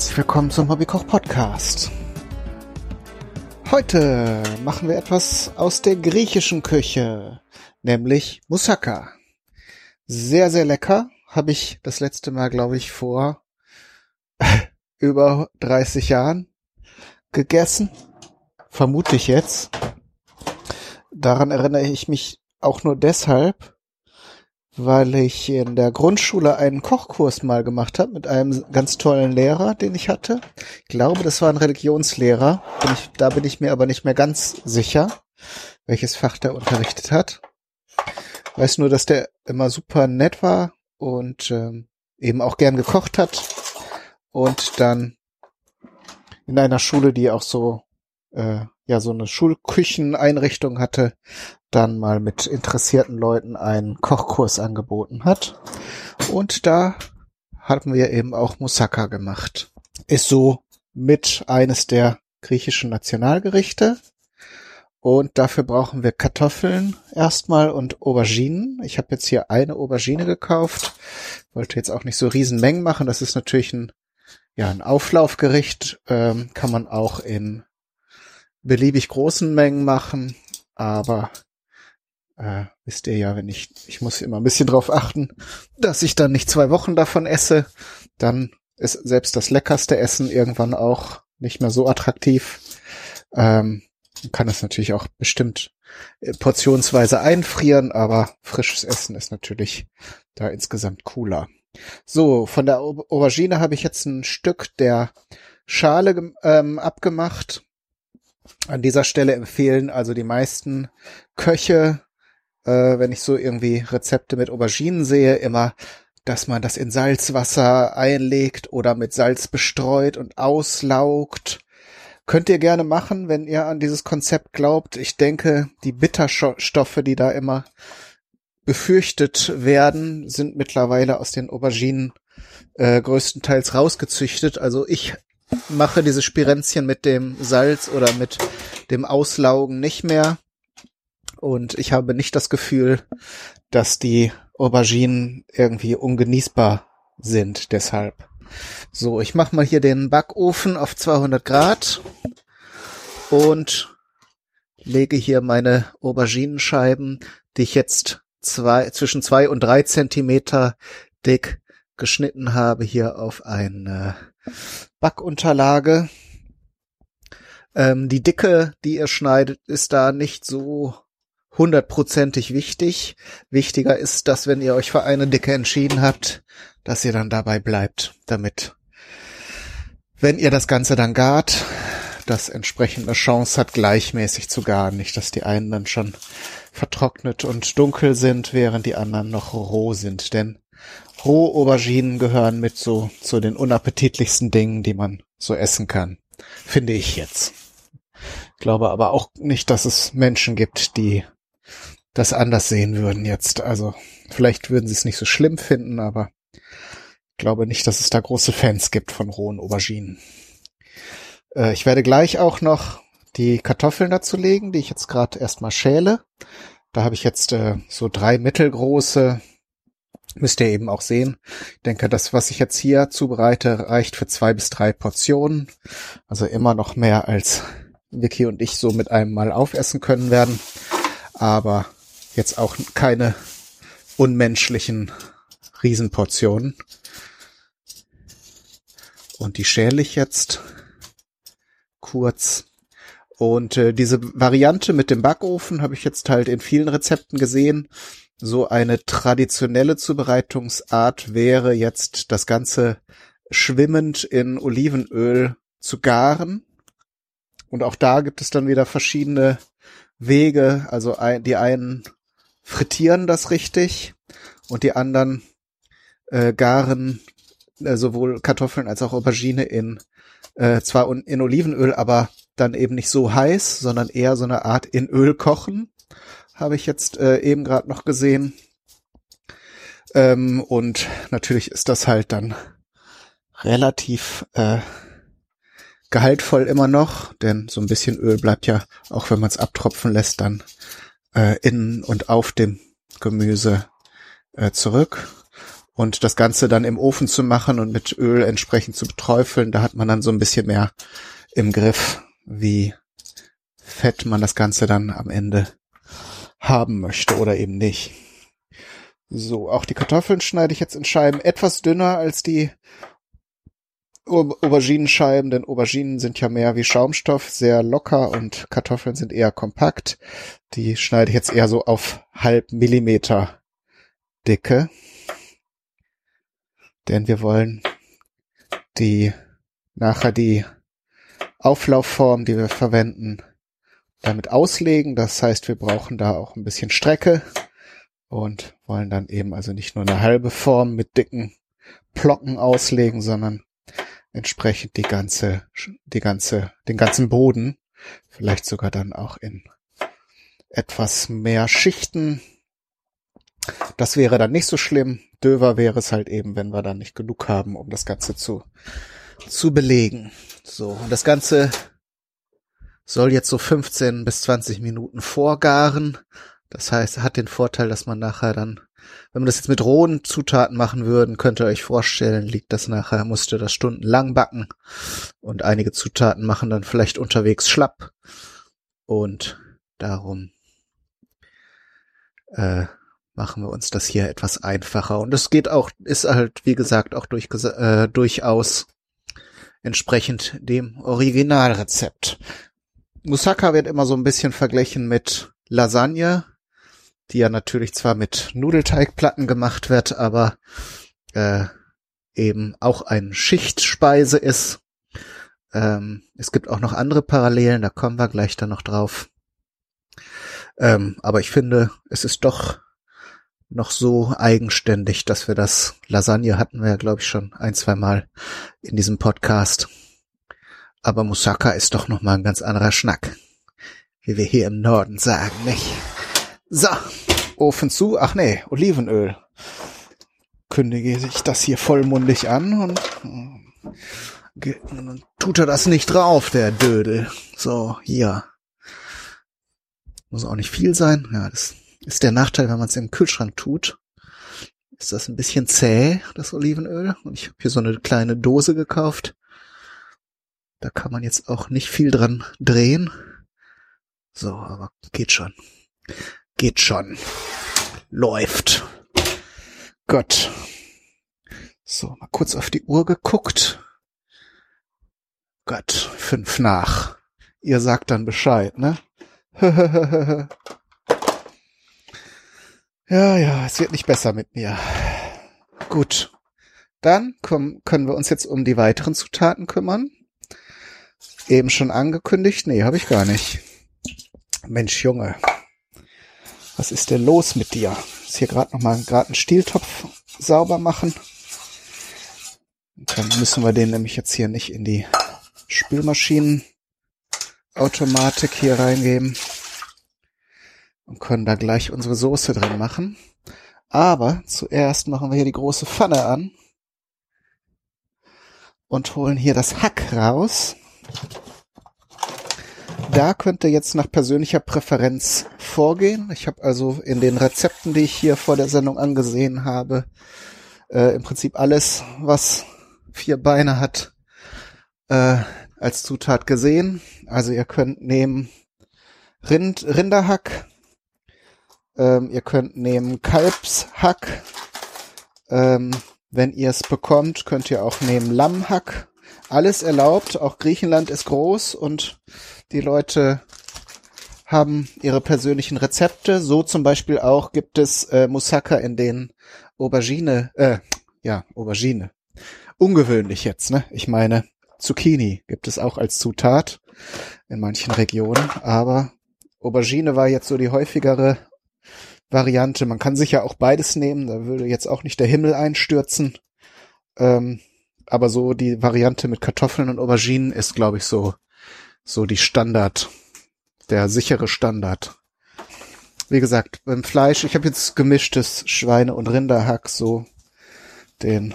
Herzlich willkommen zum Hobbykoch Podcast. Heute machen wir etwas aus der griechischen Küche, nämlich Moussaka. Sehr, sehr lecker. Habe ich das letzte Mal, glaube ich, vor über 30 Jahren gegessen. Vermute ich jetzt. Daran erinnere ich mich auch nur deshalb, weil ich in der Grundschule einen Kochkurs mal gemacht habe mit einem ganz tollen Lehrer, den ich hatte. Ich glaube, das war ein Religionslehrer. Bin ich, da bin ich mir aber nicht mehr ganz sicher, welches Fach der unterrichtet hat. Weiß nur, dass der immer super nett war und ähm, eben auch gern gekocht hat. Und dann in einer Schule, die auch so äh, ja so eine Schulkücheneinrichtung hatte, dann mal mit interessierten Leuten einen Kochkurs angeboten hat. Und da haben wir eben auch Moussaka gemacht. Ist so mit eines der griechischen Nationalgerichte. Und dafür brauchen wir Kartoffeln erstmal und Auberginen. Ich habe jetzt hier eine Aubergine gekauft. Wollte jetzt auch nicht so riesen Mengen machen. Das ist natürlich ein, ja, ein Auflaufgericht. Ähm, kann man auch in beliebig großen Mengen machen. Aber äh, wisst ihr ja, wenn ich, ich muss immer ein bisschen drauf achten, dass ich dann nicht zwei Wochen davon esse, dann ist selbst das leckerste Essen irgendwann auch nicht mehr so attraktiv. Ähm, kann es natürlich auch bestimmt äh, portionsweise einfrieren, aber frisches Essen ist natürlich da insgesamt cooler. So, von der Aubergine habe ich jetzt ein Stück der Schale ähm, abgemacht. An dieser Stelle empfehlen also die meisten Köche äh, wenn ich so irgendwie Rezepte mit Auberginen sehe, immer, dass man das in Salzwasser einlegt oder mit Salz bestreut und auslaugt. Könnt ihr gerne machen, wenn ihr an dieses Konzept glaubt. Ich denke, die Bitterstoffe, die da immer befürchtet werden, sind mittlerweile aus den Auberginen äh, größtenteils rausgezüchtet. Also ich mache diese Spirenzchen mit dem Salz oder mit dem Auslaugen nicht mehr. Und ich habe nicht das Gefühl, dass die Auberginen irgendwie ungenießbar sind deshalb. So, ich mache mal hier den Backofen auf 200 Grad und lege hier meine Auberginenscheiben, die ich jetzt zwei, zwischen zwei und drei Zentimeter dick geschnitten habe, hier auf eine Backunterlage. Ähm, die Dicke, die ihr schneidet, ist da nicht so hundertprozentig wichtig. Wichtiger ist, dass wenn ihr euch für eine Dicke entschieden habt, dass ihr dann dabei bleibt, damit, wenn ihr das Ganze dann gart, das entsprechende Chance hat, gleichmäßig zu garen. Nicht, dass die einen dann schon vertrocknet und dunkel sind, während die anderen noch roh sind. Denn rohe Auberginen gehören mit so zu den unappetitlichsten Dingen, die man so essen kann. Finde ich jetzt. Ich glaube aber auch nicht, dass es Menschen gibt, die das anders sehen würden jetzt. Also vielleicht würden sie es nicht so schlimm finden, aber ich glaube nicht, dass es da große Fans gibt von rohen Auberginen. Äh, ich werde gleich auch noch die Kartoffeln dazu legen, die ich jetzt gerade erstmal schäle. Da habe ich jetzt äh, so drei mittelgroße, müsst ihr eben auch sehen. Ich denke, das, was ich jetzt hier zubereite, reicht für zwei bis drei Portionen. Also immer noch mehr als Vicky und ich so mit einem Mal aufessen können werden aber jetzt auch keine unmenschlichen Riesenportionen. Und die schäle ich jetzt kurz. Und äh, diese Variante mit dem Backofen habe ich jetzt halt in vielen Rezepten gesehen. So eine traditionelle Zubereitungsart wäre jetzt das Ganze schwimmend in Olivenöl zu garen. Und auch da gibt es dann wieder verschiedene Wege. Also die einen frittieren das richtig und die anderen äh, garen äh, sowohl Kartoffeln als auch Aubergine in äh, zwar in Olivenöl, aber dann eben nicht so heiß, sondern eher so eine Art in Öl kochen. Habe ich jetzt äh, eben gerade noch gesehen. Ähm, und natürlich ist das halt dann relativ äh, gehaltvoll immer noch, denn so ein bisschen Öl bleibt ja, auch wenn man es abtropfen lässt, dann äh, innen und auf dem Gemüse äh, zurück. Und das Ganze dann im Ofen zu machen und mit Öl entsprechend zu beträufeln, da hat man dann so ein bisschen mehr im Griff, wie fett man das Ganze dann am Ende haben möchte oder eben nicht. So, auch die Kartoffeln schneide ich jetzt in Scheiben etwas dünner als die Auberginenscheiben, denn Auberginen sind ja mehr wie Schaumstoff, sehr locker und Kartoffeln sind eher kompakt. Die schneide ich jetzt eher so auf halb Millimeter Dicke. Denn wir wollen die nachher die Auflaufform, die wir verwenden, damit auslegen. Das heißt, wir brauchen da auch ein bisschen Strecke und wollen dann eben also nicht nur eine halbe Form mit dicken Plocken auslegen, sondern entsprechend die ganze, die ganze, den ganzen Boden, vielleicht sogar dann auch in etwas mehr Schichten. Das wäre dann nicht so schlimm. Döver wäre es halt eben, wenn wir dann nicht genug haben, um das Ganze zu, zu belegen. So, und das Ganze soll jetzt so 15 bis 20 Minuten vorgaren. Das heißt, hat den Vorteil, dass man nachher dann, wenn man das jetzt mit rohen Zutaten machen würden, könnt ihr euch vorstellen, liegt das nachher, musste das stundenlang backen. Und einige Zutaten machen dann vielleicht unterwegs schlapp. Und darum äh, machen wir uns das hier etwas einfacher. Und es geht auch, ist halt, wie gesagt, auch durch, äh, durchaus entsprechend dem Originalrezept. Moussaka wird immer so ein bisschen verglichen mit Lasagne, die ja natürlich zwar mit Nudelteigplatten gemacht wird, aber äh, eben auch ein Schichtspeise ist. Ähm, es gibt auch noch andere Parallelen, da kommen wir gleich dann noch drauf. Ähm, aber ich finde, es ist doch noch so eigenständig, dass wir das Lasagne hatten wir ja, glaube ich, schon ein, zwei Mal in diesem Podcast. Aber Moussaka ist doch noch mal ein ganz anderer Schnack. Wie wir hier im Norden sagen, nicht? So, Ofen zu. Ach nee, Olivenöl. Kündige ich das hier vollmundig an und, und tut er das nicht drauf, der Dödel. So, hier. Muss auch nicht viel sein. Ja, das ist der Nachteil, wenn man es im Kühlschrank tut. Ist das ein bisschen zäh, das Olivenöl. Und ich habe hier so eine kleine Dose gekauft. Da kann man jetzt auch nicht viel dran drehen. So, aber geht schon. Geht schon. Läuft. Gott. So, mal kurz auf die Uhr geguckt. Gott, fünf nach. Ihr sagt dann Bescheid, ne? ja, ja, es wird nicht besser mit mir. Gut. Dann können wir uns jetzt um die weiteren Zutaten kümmern eben schon angekündigt? Nee, habe ich gar nicht. Mensch, Junge. Was ist denn los mit dir? Ist hier gerade noch mal gerade einen Stieltopf sauber machen. Dann müssen wir den nämlich jetzt hier nicht in die Spülmaschinenautomatik hier reingeben und können da gleich unsere Soße drin machen. Aber zuerst machen wir hier die große Pfanne an und holen hier das Hack raus. Da könnt ihr jetzt nach persönlicher Präferenz vorgehen. Ich habe also in den Rezepten, die ich hier vor der Sendung angesehen habe, äh, im Prinzip alles, was vier Beine hat, äh, als Zutat gesehen. Also ihr könnt nehmen Rind, Rinderhack, ähm, ihr könnt nehmen Kalbshack, ähm, wenn ihr es bekommt, könnt ihr auch nehmen Lammhack alles erlaubt. Auch Griechenland ist groß und die Leute haben ihre persönlichen Rezepte. So zum Beispiel auch gibt es äh, Moussaka, in denen Aubergine, äh, ja, Aubergine. Ungewöhnlich jetzt, ne? Ich meine, Zucchini gibt es auch als Zutat in manchen Regionen, aber Aubergine war jetzt so die häufigere Variante. Man kann sicher auch beides nehmen, da würde jetzt auch nicht der Himmel einstürzen. Ähm, aber so die Variante mit Kartoffeln und Auberginen ist, glaube ich, so, so die Standard, der sichere Standard. Wie gesagt, beim Fleisch, ich habe jetzt gemischtes Schweine- und Rinderhack, so den,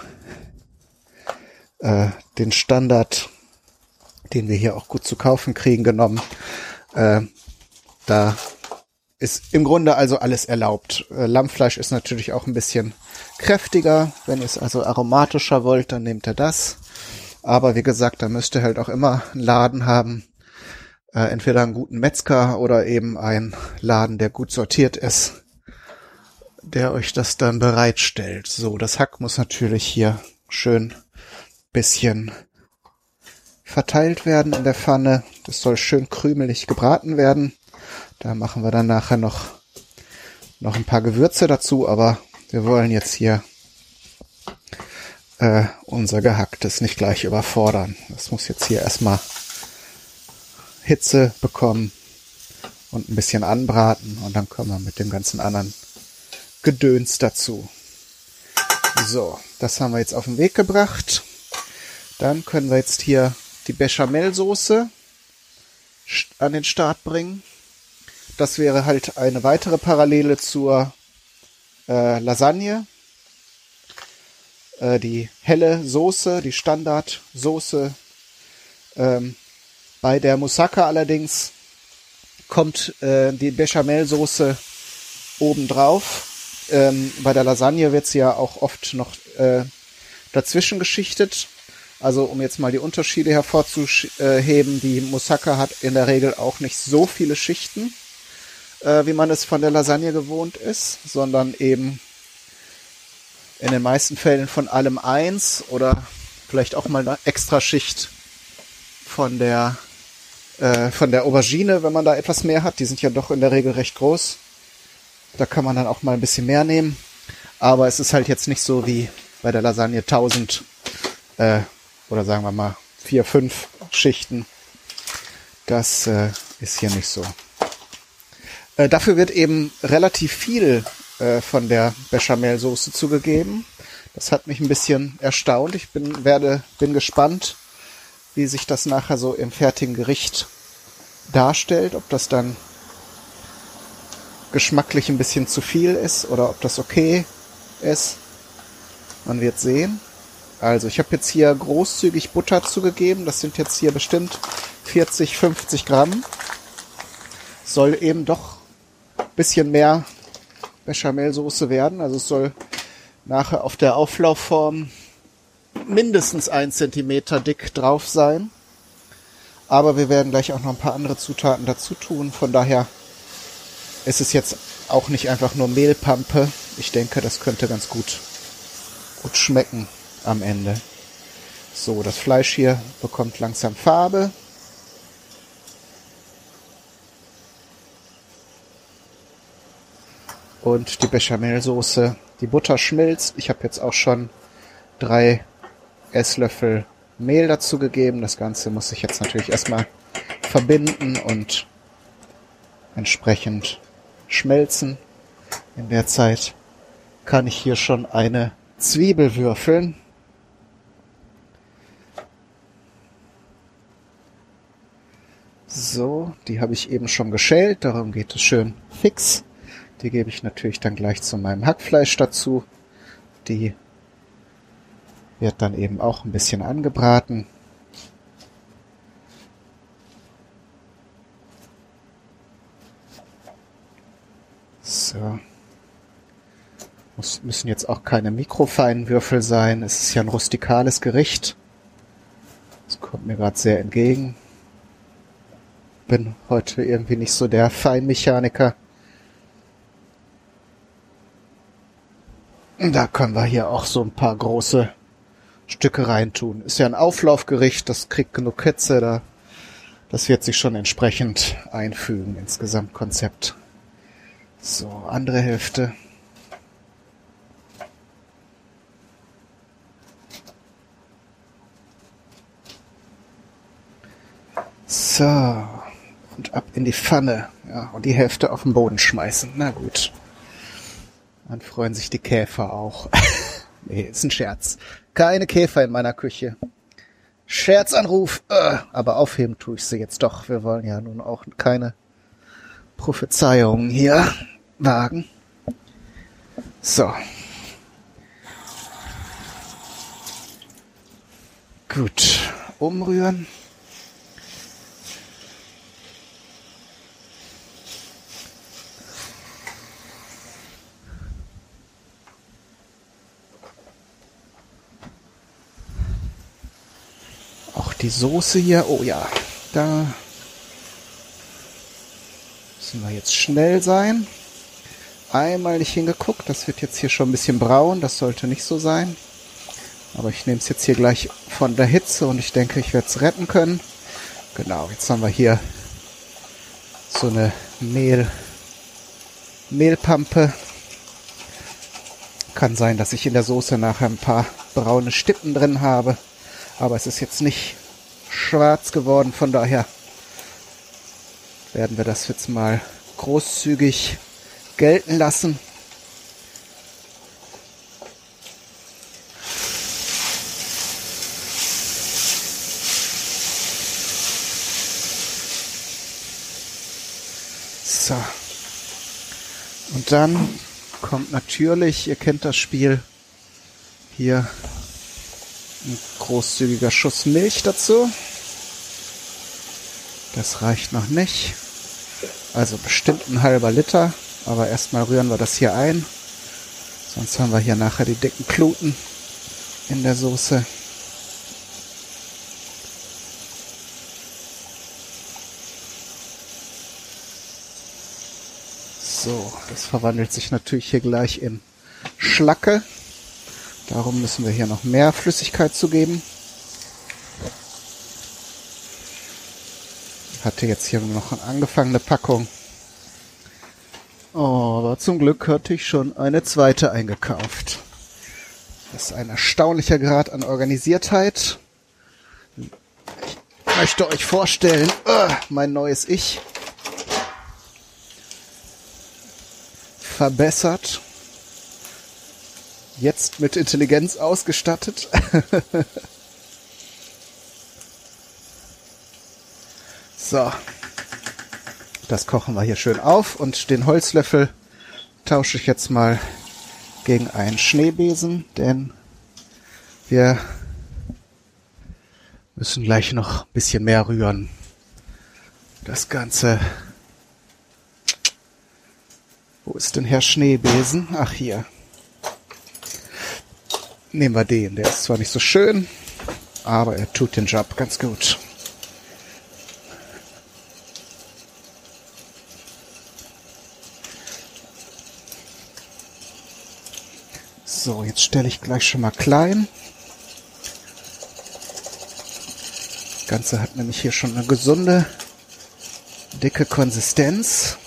äh, den Standard, den wir hier auch gut zu kaufen kriegen, genommen. Äh, da ist im Grunde also alles erlaubt. Äh, Lammfleisch ist natürlich auch ein bisschen kräftiger. Wenn ihr es also aromatischer wollt, dann nehmt ihr das. Aber wie gesagt, da müsst ihr halt auch immer einen Laden haben. Äh, entweder einen guten Metzger oder eben einen Laden, der gut sortiert ist, der euch das dann bereitstellt. So, das Hack muss natürlich hier schön bisschen verteilt werden in der Pfanne. Das soll schön krümelig gebraten werden. Da machen wir dann nachher noch, noch ein paar Gewürze dazu, aber wir wollen jetzt hier äh, unser Gehacktes nicht gleich überfordern. Das muss jetzt hier erstmal Hitze bekommen und ein bisschen anbraten und dann kommen wir mit dem ganzen anderen Gedöns dazu. So, das haben wir jetzt auf den Weg gebracht. Dann können wir jetzt hier die Bechamelsoße an den Start bringen. Das wäre halt eine weitere Parallele zur äh, Lasagne. Äh, die helle Soße, die Standardsoße. Ähm, bei der Moussaka allerdings kommt äh, die Bechamelsoße obendrauf. Ähm, bei der Lasagne wird sie ja auch oft noch äh, dazwischen geschichtet. Also um jetzt mal die Unterschiede hervorzuheben, die Moussaka hat in der Regel auch nicht so viele Schichten äh, wie man es von der Lasagne gewohnt ist, sondern eben in den meisten Fällen von allem eins oder vielleicht auch mal eine extra Schicht von der äh, von der Aubergine, wenn man da etwas mehr hat. Die sind ja doch in der Regel recht groß. Da kann man dann auch mal ein bisschen mehr nehmen. Aber es ist halt jetzt nicht so wie bei der Lasagne 1000 äh, oder sagen wir mal vier, fünf Schichten. Das äh, ist hier nicht so. Äh, dafür wird eben relativ viel äh, von der Bechamelsoße zugegeben. Das hat mich ein bisschen erstaunt. Ich bin, werde, bin gespannt, wie sich das nachher so im fertigen Gericht darstellt, ob das dann geschmacklich ein bisschen zu viel ist oder ob das okay ist. Man wird sehen. Also ich habe jetzt hier großzügig Butter zugegeben. Das sind jetzt hier bestimmt 40, 50 Gramm. Soll eben doch bisschen mehr Bechamelsoße werden. Also es soll nachher auf der Auflaufform mindestens ein Zentimeter dick drauf sein. Aber wir werden gleich auch noch ein paar andere Zutaten dazu tun. Von daher ist es jetzt auch nicht einfach nur Mehlpampe. Ich denke, das könnte ganz gut, gut schmecken am Ende. So, das Fleisch hier bekommt langsam Farbe. Und die Bechamelsoße. Die Butter schmilzt. Ich habe jetzt auch schon drei Esslöffel Mehl dazu gegeben. Das Ganze muss ich jetzt natürlich erstmal verbinden und entsprechend schmelzen. In der Zeit kann ich hier schon eine Zwiebel würfeln. So, die habe ich eben schon geschält, darum geht es schön fix. Die gebe ich natürlich dann gleich zu meinem Hackfleisch dazu. Die wird dann eben auch ein bisschen angebraten. So. Muss, müssen jetzt auch keine mikrofeinen Würfel sein. Es ist ja ein rustikales Gericht. Das kommt mir gerade sehr entgegen. Bin heute irgendwie nicht so der Feinmechaniker. Da können wir hier auch so ein paar große Stücke reintun. Ist ja ein Auflaufgericht, das kriegt genug Hitze, da, das wird sich schon entsprechend einfügen ins Gesamtkonzept. So, andere Hälfte. So, und ab in die Pfanne. Ja, und die Hälfte auf den Boden schmeißen. Na gut. Dann freuen sich die Käfer auch. nee, ist ein Scherz. Keine Käfer in meiner Küche. Scherzanruf. Äh, aber aufheben tue ich sie jetzt doch. Wir wollen ja nun auch keine Prophezeiungen hier wagen. So. Gut. Umrühren. Die Soße hier. Oh ja, da müssen wir jetzt schnell sein. Einmal nicht hingeguckt. Das wird jetzt hier schon ein bisschen braun. Das sollte nicht so sein. Aber ich nehme es jetzt hier gleich von der Hitze und ich denke, ich werde es retten können. Genau, jetzt haben wir hier so eine Mehl, Mehlpampe. Kann sein, dass ich in der Soße nachher ein paar braune Stippen drin habe. Aber es ist jetzt nicht schwarz geworden. Von daher werden wir das jetzt mal großzügig gelten lassen. So. Und dann kommt natürlich, ihr kennt das Spiel, hier ein großzügiger Schuss Milch dazu. Das reicht noch nicht. Also bestimmt ein halber Liter. Aber erstmal rühren wir das hier ein. Sonst haben wir hier nachher die dicken Kluten in der Soße. So, das verwandelt sich natürlich hier gleich in Schlacke. Darum müssen wir hier noch mehr Flüssigkeit zugeben. Hatte jetzt hier noch eine angefangene Packung. Oh, aber zum Glück hatte ich schon eine zweite eingekauft. Das ist ein erstaunlicher Grad an Organisiertheit. Ich möchte euch vorstellen, uh, mein neues Ich. Verbessert. Jetzt mit Intelligenz ausgestattet. so. Das kochen wir hier schön auf und den Holzlöffel tausche ich jetzt mal gegen einen Schneebesen, denn wir müssen gleich noch ein bisschen mehr rühren. Das Ganze. Wo ist denn Herr Schneebesen? Ach, hier. Nehmen wir den. Der ist zwar nicht so schön, aber er tut den Job ganz gut. So, jetzt stelle ich gleich schon mal klein. Das Ganze hat nämlich hier schon eine gesunde, dicke Konsistenz.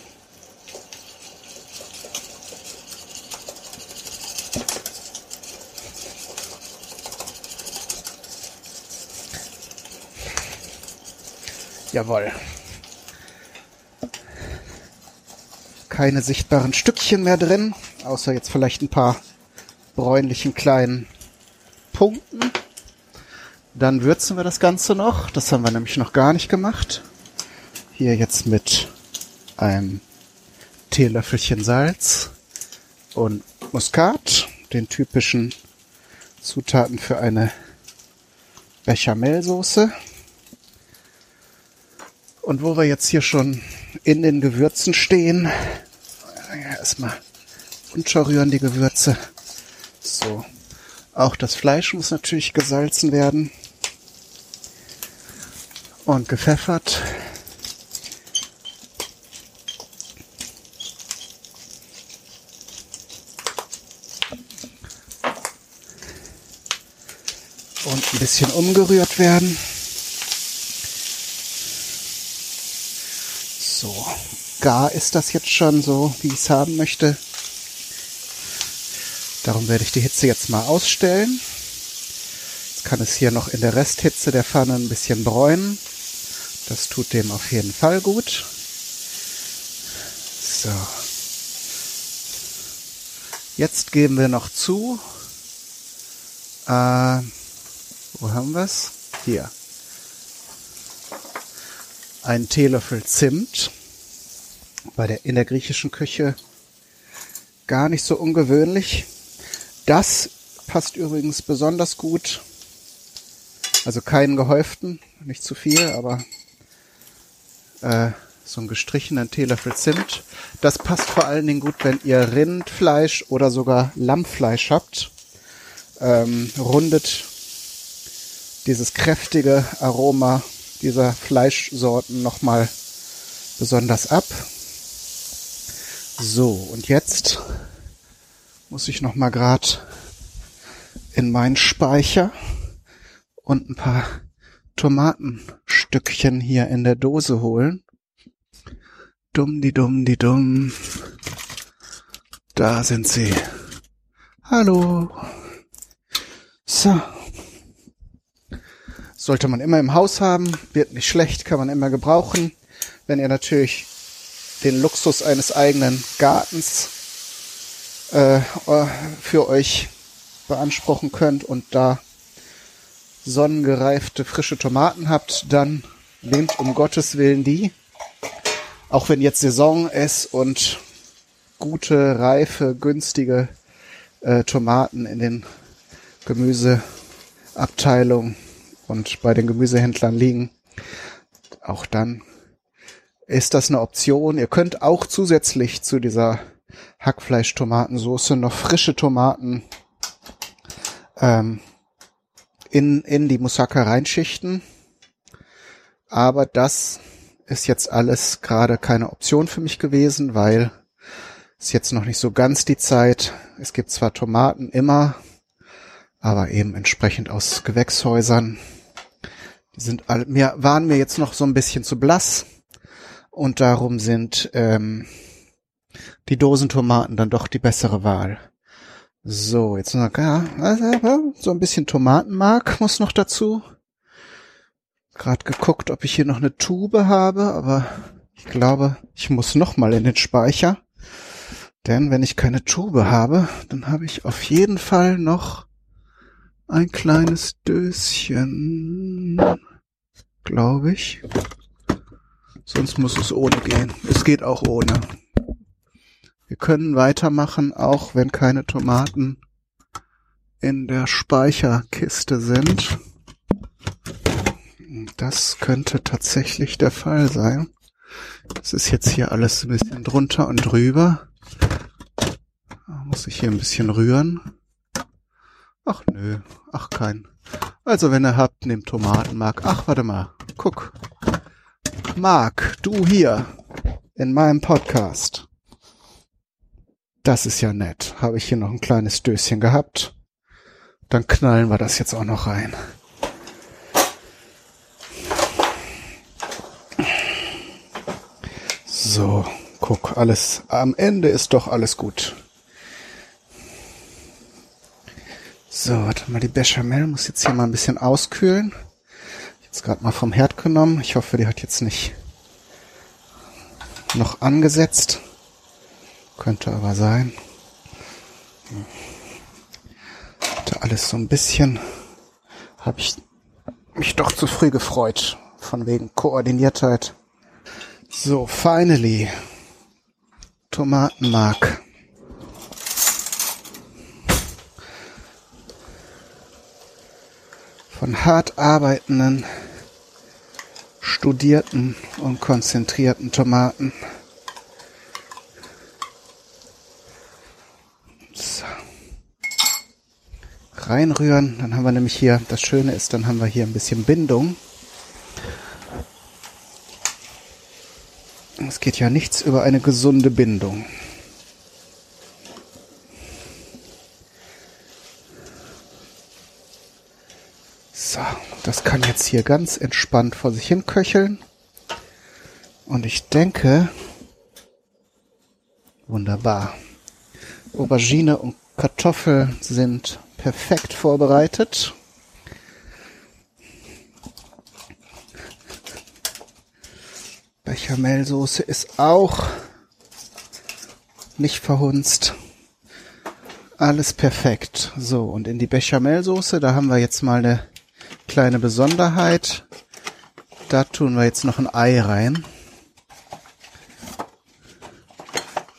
Jawohl. Keine sichtbaren Stückchen mehr drin, außer jetzt vielleicht ein paar bräunlichen kleinen Punkten. Dann würzen wir das Ganze noch. Das haben wir nämlich noch gar nicht gemacht. Hier jetzt mit einem Teelöffelchen Salz und Muskat, den typischen Zutaten für eine Bechamelsoße. Und wo wir jetzt hier schon in den Gewürzen stehen, erstmal unterrühren die Gewürze. So. Auch das Fleisch muss natürlich gesalzen werden und gepfeffert. Und ein bisschen umgerührt werden. So, gar ist das jetzt schon so, wie ich es haben möchte. Darum werde ich die Hitze jetzt mal ausstellen. Jetzt kann es hier noch in der Resthitze der Pfanne ein bisschen bräunen. Das tut dem auf jeden Fall gut. So. Jetzt geben wir noch zu. Äh, wo haben wir es? Hier. Ein Teelöffel Zimt. Bei der, in der griechischen Küche gar nicht so ungewöhnlich. Das passt übrigens besonders gut. Also keinen gehäuften, nicht zu viel, aber äh, so einen gestrichenen Teelöffel Zimt. Das passt vor allen Dingen gut, wenn ihr Rindfleisch oder sogar Lammfleisch habt. Ähm, rundet dieses kräftige Aroma dieser Fleischsorten nochmal besonders ab. So, und jetzt muss ich nochmal grad in meinen Speicher und ein paar Tomatenstückchen hier in der Dose holen. Dumm, die dumm, die dumm. Da sind sie. Hallo. So. Sollte man immer im Haus haben, wird nicht schlecht, kann man immer gebrauchen. Wenn ihr natürlich den Luxus eines eigenen Gartens äh, für euch beanspruchen könnt und da sonnengereifte frische Tomaten habt, dann nehmt um Gottes Willen die. Auch wenn jetzt Saison ist und gute, reife, günstige äh, Tomaten in den Gemüseabteilungen und bei den Gemüsehändlern liegen, auch dann ist das eine Option. Ihr könnt auch zusätzlich zu dieser Hackfleisch-Tomatensoße noch frische Tomaten ähm, in, in die Moussaka reinschichten. Aber das ist jetzt alles gerade keine Option für mich gewesen, weil es jetzt noch nicht so ganz die Zeit. Es gibt zwar Tomaten immer, aber eben entsprechend aus Gewächshäusern. Die sind alle, mir, waren mir jetzt noch so ein bisschen zu blass. Und darum sind ähm, die Dosentomaten dann doch die bessere Wahl. So, jetzt noch, ja, also, so ein bisschen Tomatenmark muss noch dazu. Gerade geguckt, ob ich hier noch eine Tube habe, aber ich glaube, ich muss noch mal in den Speicher. Denn wenn ich keine Tube habe, dann habe ich auf jeden Fall noch ein kleines Döschen, glaube ich. Sonst muss es ohne gehen. Es geht auch ohne. Wir können weitermachen, auch wenn keine Tomaten in der Speicherkiste sind. Das könnte tatsächlich der Fall sein. Das ist jetzt hier alles ein bisschen drunter und drüber. Da muss ich hier ein bisschen rühren. Ach nö, ach kein. Also wenn ihr habt, nehmt Tomatenmark. Ach, warte mal, guck. Mark, du hier in meinem Podcast. Das ist ja nett. Habe ich hier noch ein kleines Döschen gehabt. Dann knallen wir das jetzt auch noch rein. So, guck, alles, am Ende ist doch alles gut. So, warte mal, die Bechamel muss jetzt hier mal ein bisschen auskühlen. Jetzt gerade mal vom Herd genommen. Ich hoffe, die hat jetzt nicht noch angesetzt. Könnte aber sein. Hatte alles so ein bisschen, habe ich mich doch zu früh gefreut, von wegen Koordiniertheit. So, finally. Tomatenmark. Von hart arbeitenden, studierten und konzentrierten Tomaten. Reinrühren. Dann haben wir nämlich hier, das Schöne ist, dann haben wir hier ein bisschen Bindung. Es geht ja nichts über eine gesunde Bindung. So, das kann jetzt hier ganz entspannt vor sich hin köcheln. Und ich denke, wunderbar. Aubergine und Kartoffel sind perfekt vorbereitet. Bechamelsoße ist auch nicht verhunzt. Alles perfekt. So, und in die Bechamelsoße, da haben wir jetzt mal eine kleine Besonderheit. Da tun wir jetzt noch ein Ei rein.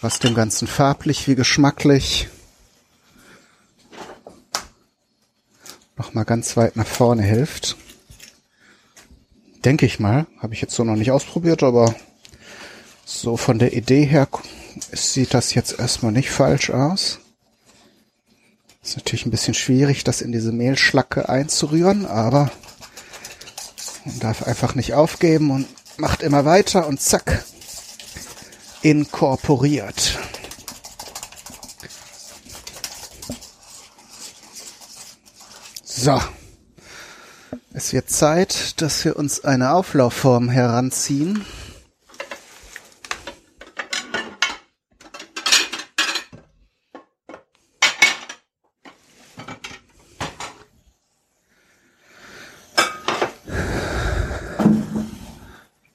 Was dem Ganzen farblich wie geschmacklich noch mal ganz weit nach vorne hilft. Denke ich mal. Habe ich jetzt so noch nicht ausprobiert, aber so von der Idee her sieht das jetzt erstmal nicht falsch aus. Ist natürlich ein bisschen schwierig, das in diese Mehlschlacke einzurühren, aber Man darf einfach nicht aufgeben und macht immer weiter und zack, inkorporiert. So. Es wird Zeit, dass wir uns eine Auflaufform heranziehen.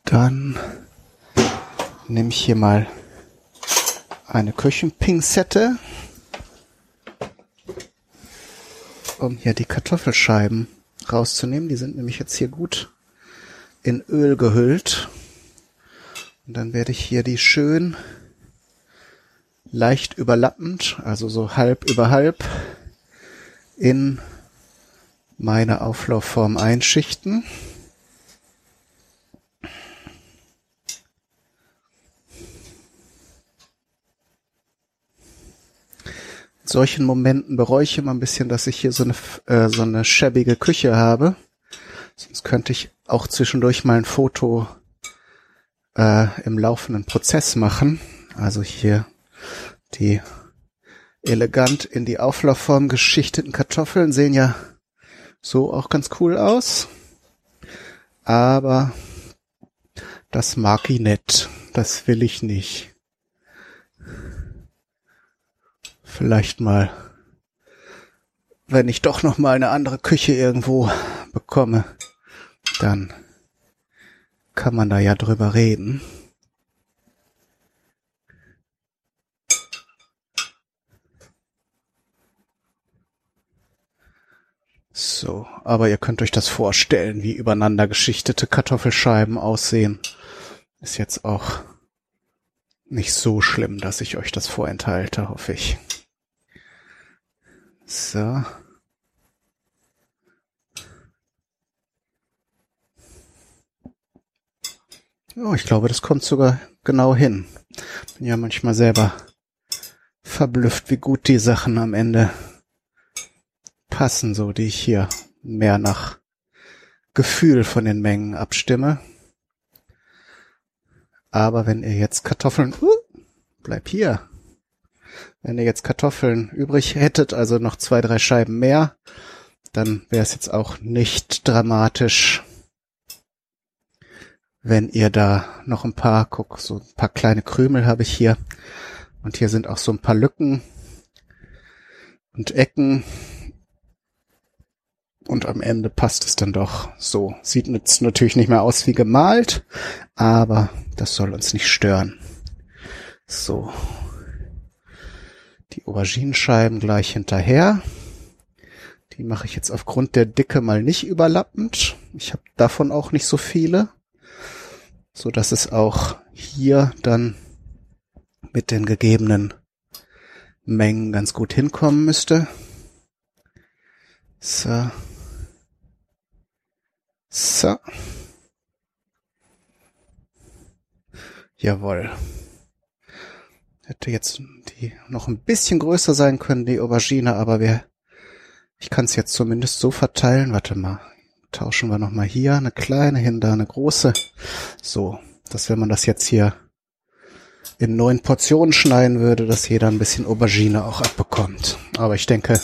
Dann nehme ich hier mal eine Küchenpinzette, um hier die Kartoffelscheiben rauszunehmen. Die sind nämlich jetzt hier gut in Öl gehüllt. Und dann werde ich hier die schön leicht überlappend, also so halb über halb, in meine Auflaufform einschichten. Solchen Momenten bereue ich immer ein bisschen, dass ich hier so eine, äh, so eine schäbige Küche habe. Sonst könnte ich auch zwischendurch mal ein Foto äh, im laufenden Prozess machen. Also hier die elegant in die Auflaufform geschichteten Kartoffeln sehen ja so auch ganz cool aus. Aber das mag ich nicht. Das will ich nicht. Vielleicht mal, wenn ich doch noch mal eine andere Küche irgendwo bekomme, dann kann man da ja drüber reden. So, aber ihr könnt euch das vorstellen, wie übereinander geschichtete Kartoffelscheiben aussehen. Ist jetzt auch nicht so schlimm, dass ich euch das vorenthalte, hoffe ich. So. Oh, ich glaube, das kommt sogar genau hin. Bin ja manchmal selber verblüfft, wie gut die Sachen am Ende passen, so die ich hier mehr nach Gefühl von den Mengen abstimme. Aber wenn ihr jetzt Kartoffeln, uh, bleib hier. Wenn ihr jetzt Kartoffeln übrig hättet, also noch zwei, drei Scheiben mehr, dann wäre es jetzt auch nicht dramatisch, wenn ihr da noch ein paar, guck, so ein paar kleine Krümel habe ich hier. Und hier sind auch so ein paar Lücken und Ecken. Und am Ende passt es dann doch so. Sieht jetzt natürlich nicht mehr aus wie gemalt, aber das soll uns nicht stören. So, die Auberginenscheiben gleich hinterher. Die mache ich jetzt aufgrund der Dicke mal nicht überlappend. Ich habe davon auch nicht so viele, so dass es auch hier dann mit den gegebenen Mengen ganz gut hinkommen müsste. So. So. Jawohl. Hätte jetzt die noch ein bisschen größer sein können, die Aubergine, aber wir, ich kann es jetzt zumindest so verteilen. Warte mal, tauschen wir nochmal hier eine kleine hin, da eine große. So, dass wenn man das jetzt hier in neun Portionen schneiden würde, dass jeder ein bisschen Aubergine auch abbekommt. Aber ich denke,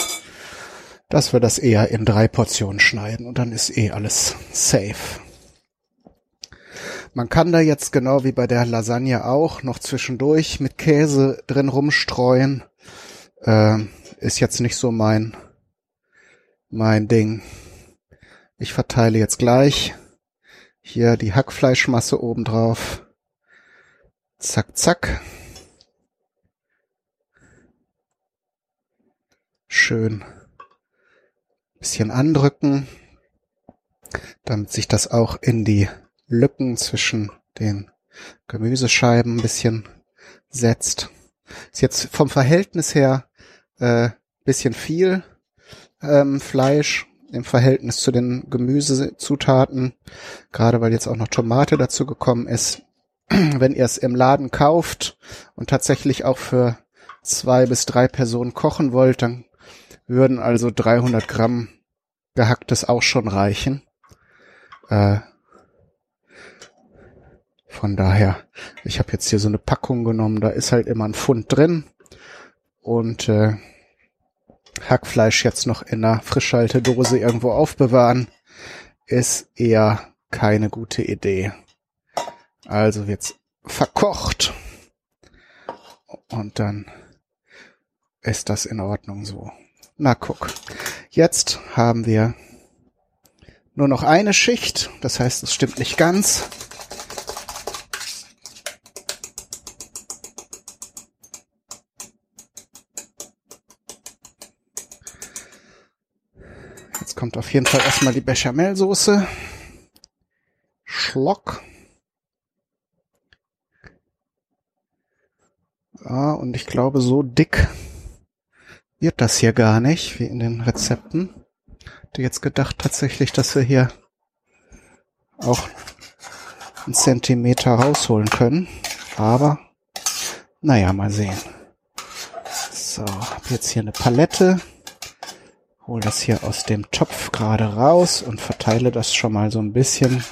dass wir das eher in drei Portionen schneiden und dann ist eh alles safe. Man kann da jetzt genau wie bei der Lasagne auch noch zwischendurch mit Käse drin rumstreuen. Äh, ist jetzt nicht so mein, mein Ding. Ich verteile jetzt gleich hier die Hackfleischmasse oben drauf. Zack, zack. Schön bisschen andrücken, damit sich das auch in die Lücken zwischen den Gemüsescheiben ein bisschen setzt. Ist jetzt vom Verhältnis her äh, bisschen viel ähm, Fleisch im Verhältnis zu den Gemüsezutaten, gerade weil jetzt auch noch Tomate dazu gekommen ist. Wenn ihr es im Laden kauft und tatsächlich auch für zwei bis drei Personen kochen wollt, dann würden also 300 Gramm gehacktes auch schon reichen. Äh, Von daher, ich habe jetzt hier so eine Packung genommen, da ist halt immer ein Pfund drin. Und äh, Hackfleisch jetzt noch in einer Frischhaltedose irgendwo aufbewahren, ist eher keine gute Idee. Also wird's verkocht. Und dann ist das in Ordnung so. Na guck. Jetzt haben wir nur noch eine Schicht. Das heißt, es stimmt nicht ganz. Auf jeden Fall erstmal die Bechamelsoße. Schlock. Ja, und ich glaube, so dick wird das hier gar nicht, wie in den Rezepten. Hätte jetzt gedacht tatsächlich, dass wir hier auch einen Zentimeter rausholen können. Aber, naja, mal sehen. So, hab jetzt hier eine Palette. Hol das hier aus dem Topf gerade raus und verteile das schon mal so ein bisschen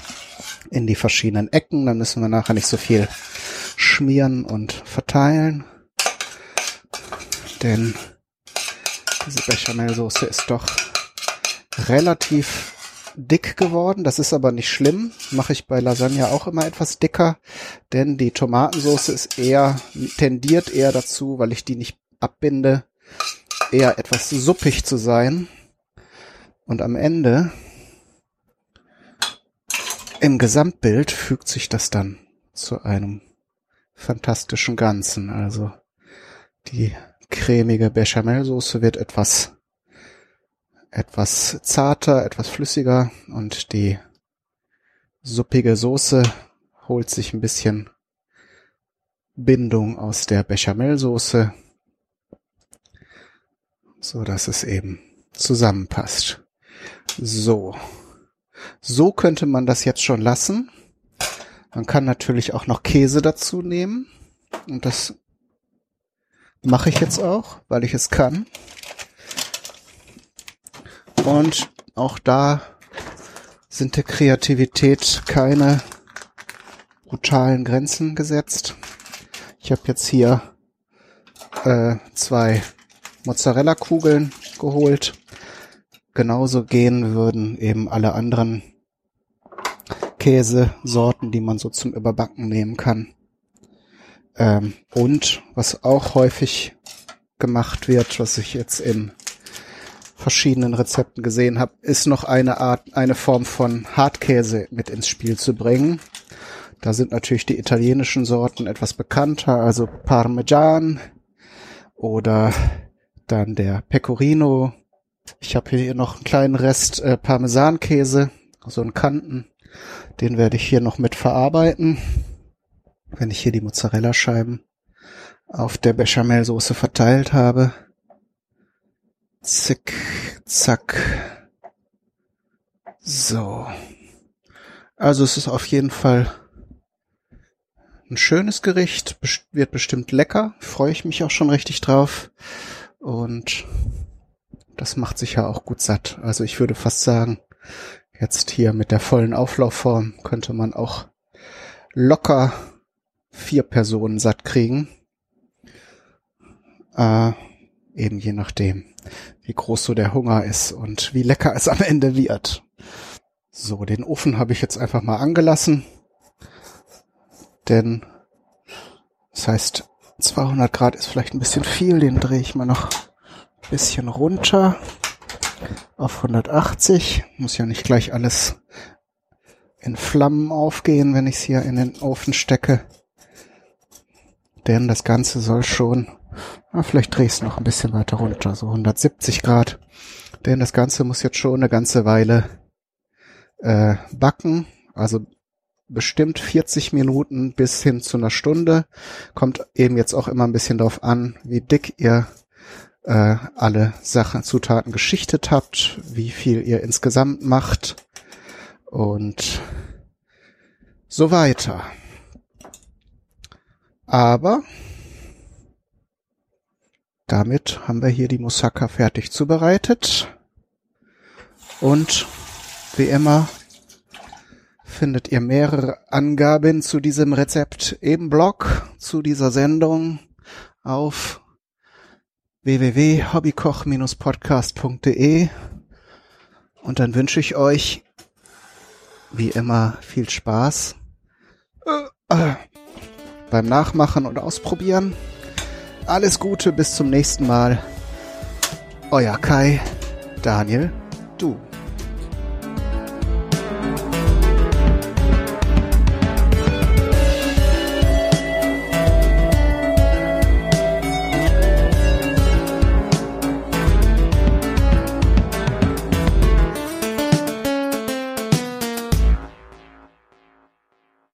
in die verschiedenen Ecken. Dann müssen wir nachher nicht so viel schmieren und verteilen. Denn diese Bechamelsoße ist doch relativ dick geworden. Das ist aber nicht schlimm. Mache ich bei Lasagne auch immer etwas dicker, denn die Tomatensoße ist eher, tendiert eher dazu, weil ich die nicht abbinde, eher etwas suppig zu sein. Und am Ende, im Gesamtbild, fügt sich das dann zu einem fantastischen Ganzen. Also die cremige Bechamelsoße wird etwas etwas zarter, etwas flüssiger und die suppige Soße holt sich ein bisschen Bindung aus der Bechamelsoße, so dass es eben zusammenpasst. So. So könnte man das jetzt schon lassen. Man kann natürlich auch noch Käse dazu nehmen und das mache ich jetzt auch, weil ich es kann. Und auch da sind der Kreativität keine brutalen Grenzen gesetzt. Ich habe jetzt hier äh, zwei Mozzarella-Kugeln geholt. Genauso gehen würden eben alle anderen Käsesorten, die man so zum Überbacken nehmen kann. Ähm, und was auch häufig gemacht wird, was ich jetzt in verschiedenen Rezepten gesehen habe, ist noch eine Art, eine Form von Hartkäse mit ins Spiel zu bringen. Da sind natürlich die italienischen Sorten etwas bekannter, also Parmesan oder dann der Pecorino. Ich habe hier noch einen kleinen Rest äh, Parmesankäse, so einen Kanten. Den werde ich hier noch mit verarbeiten, wenn ich hier die Mozzarella-Scheiben auf der Bechamelsoße verteilt habe. Zick, zack. So. Also es ist auf jeden Fall ein schönes Gericht, wird bestimmt lecker, freue ich mich auch schon richtig drauf. Und das macht sich ja auch gut satt. Also ich würde fast sagen, jetzt hier mit der vollen Auflaufform könnte man auch locker vier Personen satt kriegen. Äh, eben je nachdem wie groß so der Hunger ist und wie lecker es am Ende wird. So, den Ofen habe ich jetzt einfach mal angelassen, denn das heißt 200 Grad ist vielleicht ein bisschen viel, den drehe ich mal noch ein bisschen runter auf 180. Muss ja nicht gleich alles in Flammen aufgehen, wenn ich es hier in den Ofen stecke. Denn das Ganze soll schon Ah, vielleicht drehe ich es noch ein bisschen weiter runter, so 170 Grad. Denn das Ganze muss jetzt schon eine ganze Weile äh, backen. Also bestimmt 40 Minuten bis hin zu einer Stunde. Kommt eben jetzt auch immer ein bisschen darauf an, wie dick ihr äh, alle Sachen, Zutaten geschichtet habt, wie viel ihr insgesamt macht und so weiter. Aber damit haben wir hier die Moussaka fertig zubereitet. Und wie immer findet ihr mehrere Angaben zu diesem Rezept im Blog, zu dieser Sendung auf www.hobbykoch-podcast.de und dann wünsche ich euch wie immer viel Spaß beim Nachmachen und Ausprobieren. Alles Gute, bis zum nächsten Mal. Euer Kai, Daniel.